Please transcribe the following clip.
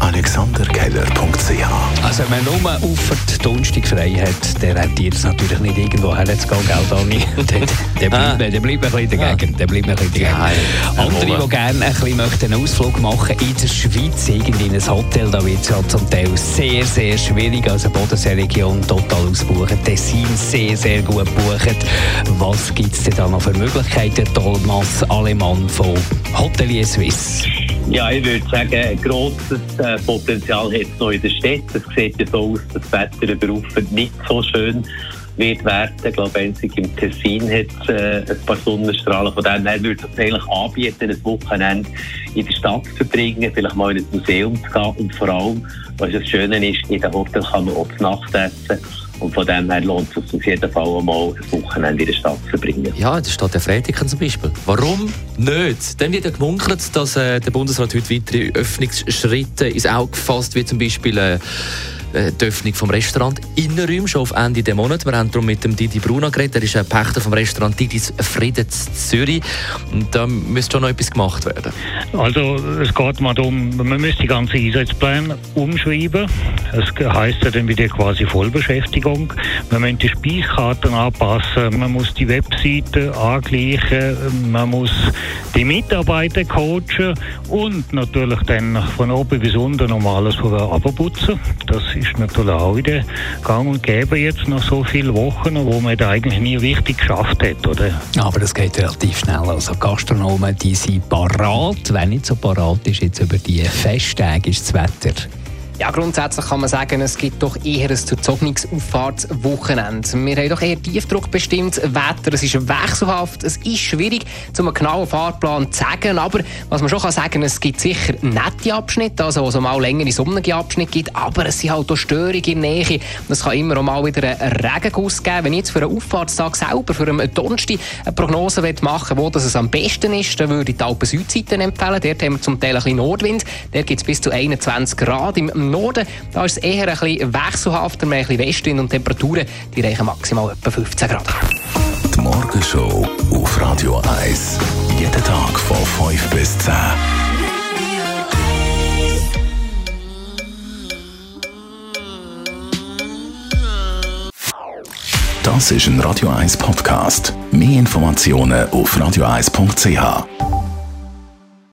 AlexanderKeller.ch Also wenn man nur auf die Donnerstag frei hat, der rentiert es natürlich nicht irgendwo herzugehen, gell, Dani? Der, der, Ah. bleibt, der bleibt ein bisschen dagegen. Der bleibt ein bisschen dagegen. Ja. Andere, die gerne ein bisschen möchten einen Ausflug machen in der Schweiz, irgendwie in ein Hotel, da wird es ja zum Teil sehr, sehr schwierig. Also Bodenseeregion total ausbuchen, Tessin sehr, sehr gut buchen. Was gibt es denn da noch für Möglichkeiten? Thomas Alemann von Hotelier Suisse. Ja, ich würde sagen, ein grosses äh, Potenzial hat es noch in der Stadt. Es sieht ja so aus, dass das Wetter über Ufer nicht so schön wird werden. Ich glaube, einzig im Tessin hat es äh, ein paar Sonnenstrahlen. Von dem her würde es eigentlich anbieten, ein Wochenende in der Stadt zu verbringen, vielleicht mal in ein Museum zu gehen und vor allem, was das Schöne ist, in den Hotel kann man auch Nacht essen. Und von dem her lohnt es sich auf jeden Fall auch mal ein Wochenende in der Stadt zu verbringen. Ja, das steht der Freitag zum Beispiel. Warum nicht? Dann wird ja gemunkelt, dass äh, der Bundesrat heute weitere Öffnungsschritte ins Auge fasst, wie zum Beispiel äh, die Öffnung vom Restaurant Innenräume schon auf Ende des Monats. Wir haben darum mit dem Didi Bruno geredet. Er ist ein Pächter vom Restaurant Didis Frieden in Zürich. Und da müsste schon noch etwas gemacht werden. Also es geht mal darum, man müsste die ganze Einsatzpläne umschreiben. Es heisst ja dann wieder quasi Vollbeschäftigung. Man müsste die Speiskarten anpassen, man muss die Webseite angleichen, man muss die Mitarbeiter coachen und natürlich dann von oben bis unten nochmal alles vorher abputzen. Das ist natürlich auch wieder gang und gäbe jetzt nach so vielen Wochen, wo man da eigentlich nie richtig geschafft hat, oder? Aber das geht relativ schnell. Also Gastronomen, die sind parat. Wenn nicht so parat ist jetzt über die Festtage, ist das Wetter. Ja, grundsätzlich kann man sagen, es gibt doch eher ein durchzogenes Auffahrtswochenende. Wir haben doch eher Tiefdruck bestimmt Wetter, es ist wechselhaft, es ist schwierig, zum einen genauen Fahrplan zu sagen, aber was man schon kann sagen, es gibt sicher nette Abschnitte, also wo es mal längere sonnige Abschnitte gibt, aber es sind halt auch Störungen in der Nähe. Es kann immer auch mal wieder einen Regenguss geben. Wenn ich jetzt für einen Auffahrtstag selber, für einen Donnerstag eine Prognose machen will, wo das es am besten ist, dann würde ich die Alpen-Südseite empfehlen. Dort haben wir zum Teil ein bisschen Nordwind. Dort gibt es bis zu 21 Grad. Im Norden da ist es eher ein bisschen wechselhafter, mehr ein bisschen Westwind und Temperaturen die reichen maximal etwa 15 Grad. Die Morgenshow auf Radio 1. Jeden Tag von 5 bis 10. Das ist ein Radio 1 Podcast. Mehr Informationen auf radio1.ch.